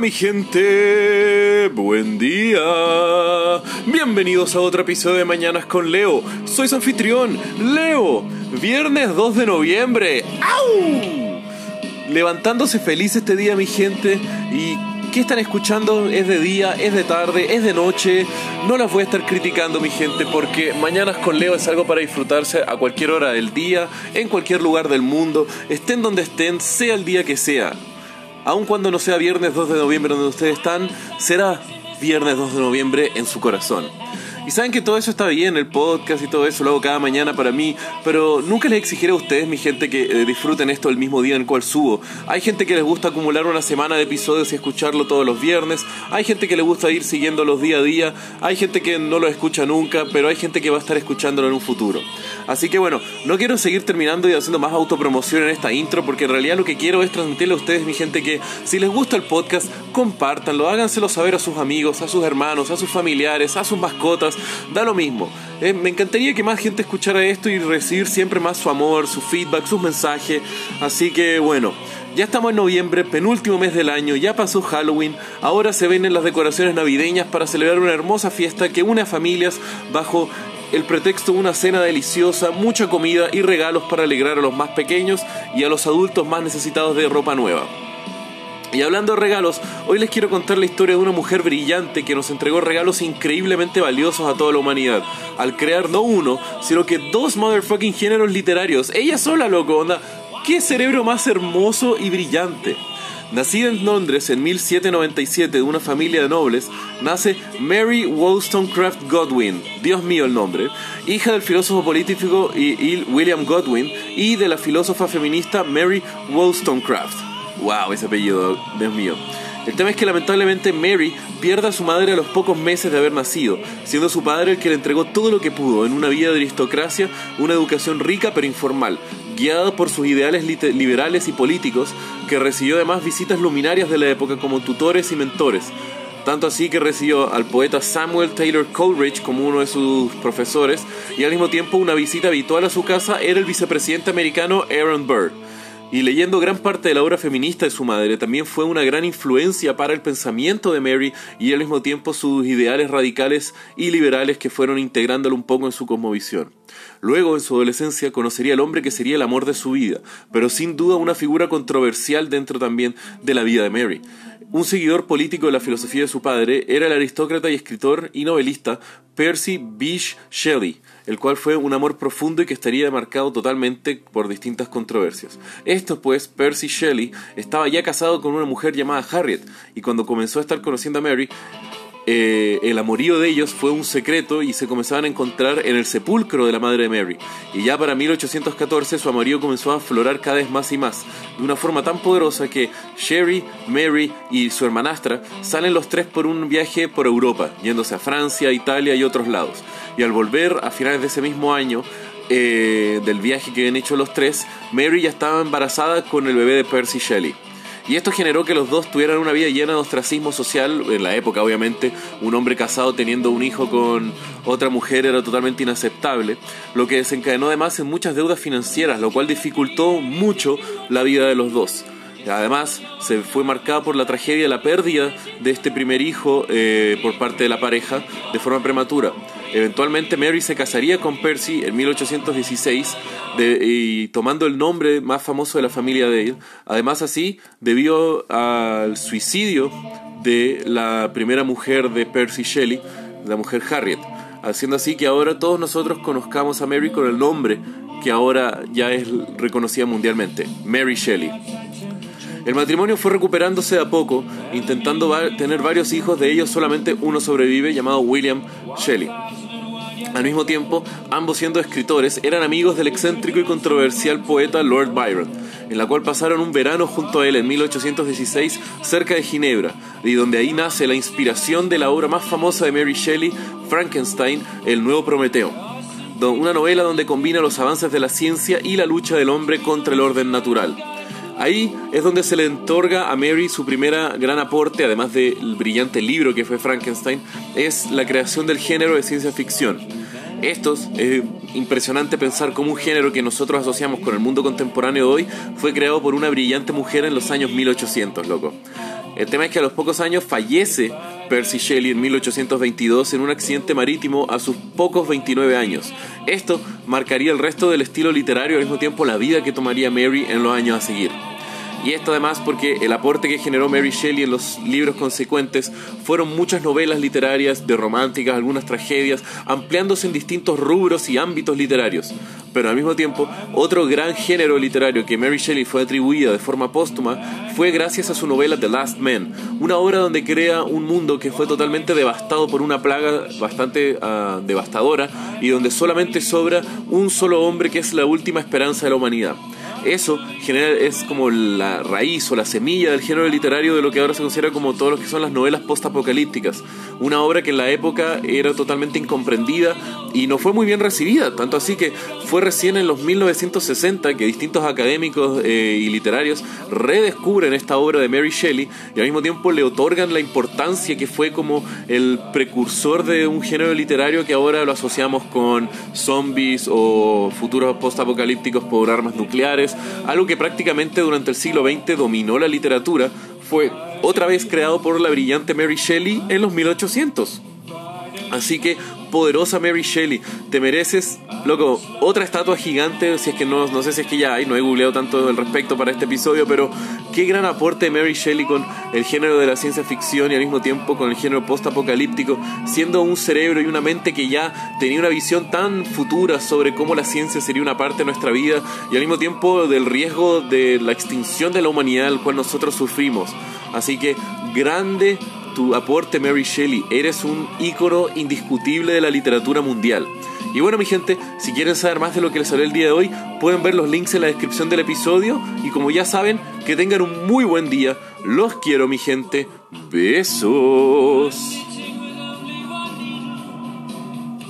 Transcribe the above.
Mi gente, buen día. Bienvenidos a otro episodio de Mañanas con Leo. Soy su anfitrión, Leo. Viernes 2 de noviembre. ¡Au! Levantándose feliz este día mi gente y ¿Qué están escuchando? ¿Es de día? ¿Es de tarde? ¿Es de noche? No las voy a estar criticando, mi gente, porque Mañanas con Leo es algo para disfrutarse a cualquier hora del día, en cualquier lugar del mundo, estén donde estén, sea el día que sea. Aun cuando no sea viernes 2 de noviembre donde ustedes están, será viernes 2 de noviembre en su corazón. Y saben que todo eso está bien, el podcast y todo eso lo hago cada mañana para mí, pero nunca les exigiré a ustedes, mi gente, que eh, disfruten esto el mismo día en el cual subo. Hay gente que les gusta acumular una semana de episodios y escucharlo todos los viernes, hay gente que le gusta ir siguiéndolos día a día, hay gente que no lo escucha nunca, pero hay gente que va a estar escuchándolo en un futuro. Así que bueno, no quiero seguir terminando y haciendo más autopromoción en esta intro, porque en realidad lo que quiero es transmitirle a ustedes, mi gente, que si les gusta el podcast, compártanlo, háganselo saber a sus amigos, a sus hermanos, a sus familiares, a sus mascotas, da lo mismo. Eh, me encantaría que más gente escuchara esto y recibir siempre más su amor, su feedback, sus mensajes. Así que bueno, ya estamos en noviembre, penúltimo mes del año, ya pasó Halloween, ahora se ven en las decoraciones navideñas para celebrar una hermosa fiesta que une a familias bajo el pretexto de una cena deliciosa, mucha comida y regalos para alegrar a los más pequeños y a los adultos más necesitados de ropa nueva. Y hablando de regalos, hoy les quiero contar la historia de una mujer brillante que nos entregó regalos increíblemente valiosos a toda la humanidad, al crear no uno, sino que dos motherfucking géneros literarios. Ella sola, loco, onda. ¿Qué cerebro más hermoso y brillante? Nacida en Londres en 1797 de una familia de nobles, nace Mary Wollstonecraft Godwin, Dios mío el nombre, hija del filósofo político William Godwin y de la filósofa feminista Mary Wollstonecraft. Wow, ese apellido, Dios mío. El tema es que lamentablemente Mary pierde a su madre a los pocos meses de haber nacido, siendo su padre el que le entregó todo lo que pudo en una vida de aristocracia, una educación rica pero informal, guiada por sus ideales liberales y políticos, que recibió además visitas luminarias de la época como tutores y mentores. Tanto así que recibió al poeta Samuel Taylor Coleridge como uno de sus profesores y al mismo tiempo una visita habitual a su casa era el vicepresidente americano Aaron Burr. Y leyendo gran parte de la obra feminista de su madre, también fue una gran influencia para el pensamiento de Mary y al mismo tiempo sus ideales radicales y liberales que fueron integrándolo un poco en su cosmovisión. Luego, en su adolescencia, conocería al hombre que sería el amor de su vida, pero sin duda una figura controversial dentro también de la vida de Mary. Un seguidor político de la filosofía de su padre era el aristócrata y escritor y novelista Percy Bysshe Shelley, el cual fue un amor profundo y que estaría marcado totalmente por distintas controversias. Esto pues, Percy Shelley estaba ya casado con una mujer llamada Harriet, y cuando comenzó a estar conociendo a Mary, eh, el amorío de ellos fue un secreto y se comenzaban a encontrar en el sepulcro de la madre de Mary. Y ya para 1814 su amorío comenzó a aflorar cada vez más y más, de una forma tan poderosa que Sherry, Mary y su hermanastra salen los tres por un viaje por Europa, yéndose a Francia, Italia y otros lados. Y al volver a finales de ese mismo año, eh, del viaje que habían hecho los tres, Mary ya estaba embarazada con el bebé de Percy Shelley. Y esto generó que los dos tuvieran una vida llena de ostracismo social, en la época obviamente, un hombre casado teniendo un hijo con otra mujer era totalmente inaceptable, lo que desencadenó además en muchas deudas financieras, lo cual dificultó mucho la vida de los dos. Además, se fue marcada por la tragedia la pérdida de este primer hijo eh, por parte de la pareja de forma prematura. Eventualmente Mary se casaría con Percy en 1816 y tomando el nombre más famoso de la familia él. Además así, debido al suicidio de la primera mujer de Percy Shelley, la mujer Harriet, haciendo así que ahora todos nosotros conozcamos a Mary con el nombre que ahora ya es reconocida mundialmente, Mary Shelley. El matrimonio fue recuperándose a poco, intentando tener varios hijos, de ellos solamente uno sobrevive, llamado William Shelley. Al mismo tiempo, ambos siendo escritores, eran amigos del excéntrico y controversial poeta Lord Byron, en la cual pasaron un verano junto a él en 1816 cerca de Ginebra, y donde ahí nace la inspiración de la obra más famosa de Mary Shelley, Frankenstein, El Nuevo Prometeo, una novela donde combina los avances de la ciencia y la lucha del hombre contra el orden natural. Ahí es donde se le entorga a Mary su primera gran aporte, además del brillante libro que fue Frankenstein, es la creación del género de ciencia ficción. Esto es impresionante pensar cómo un género que nosotros asociamos con el mundo contemporáneo hoy fue creado por una brillante mujer en los años 1800, loco. El tema es que a los pocos años fallece Percy Shelley en 1822 en un accidente marítimo a sus pocos 29 años. Esto marcaría el resto del estilo literario y al mismo tiempo la vida que tomaría Mary en los años a seguir. Y esto además porque el aporte que generó Mary Shelley en los libros consecuentes fueron muchas novelas literarias, de románticas, algunas tragedias, ampliándose en distintos rubros y ámbitos literarios. Pero al mismo tiempo, otro gran género literario que Mary Shelley fue atribuida de forma póstuma fue gracias a su novela The Last Man, una obra donde crea un mundo que fue totalmente devastado por una plaga bastante ah, devastadora y donde solamente sobra un solo hombre que es la última esperanza de la humanidad. Eso es como la raíz o la semilla del género literario de lo que ahora se considera como todo lo que son las novelas postapocalípticas. Una obra que en la época era totalmente incomprendida y no fue muy bien recibida, tanto así que fue recién en los 1960 que distintos académicos eh, y literarios redescubren esta obra de Mary Shelley y al mismo tiempo le otorgan la importancia que fue como el precursor de un género literario que ahora lo asociamos con zombies o futuros postapocalípticos por armas nucleares, algo que prácticamente durante el siglo XX dominó la literatura, fue otra vez creado por la brillante Mary Shelley en los 1800. Así que poderosa Mary Shelley. Te mereces, loco, otra estatua gigante, si es que no, no sé si es que ya hay, no he googleado tanto al respecto para este episodio, pero qué gran aporte Mary Shelley con el género de la ciencia ficción y al mismo tiempo con el género post-apocalíptico, siendo un cerebro y una mente que ya tenía una visión tan futura sobre cómo la ciencia sería una parte de nuestra vida y al mismo tiempo del riesgo de la extinción de la humanidad al cual nosotros sufrimos. Así que grande tu aporte, Mary Shelley. Eres un ícono indiscutible de la literatura mundial. Y bueno, mi gente, si quieren saber más de lo que les hablé el día de hoy, pueden ver los links en la descripción del episodio. Y como ya saben, que tengan un muy buen día. Los quiero, mi gente. Besos.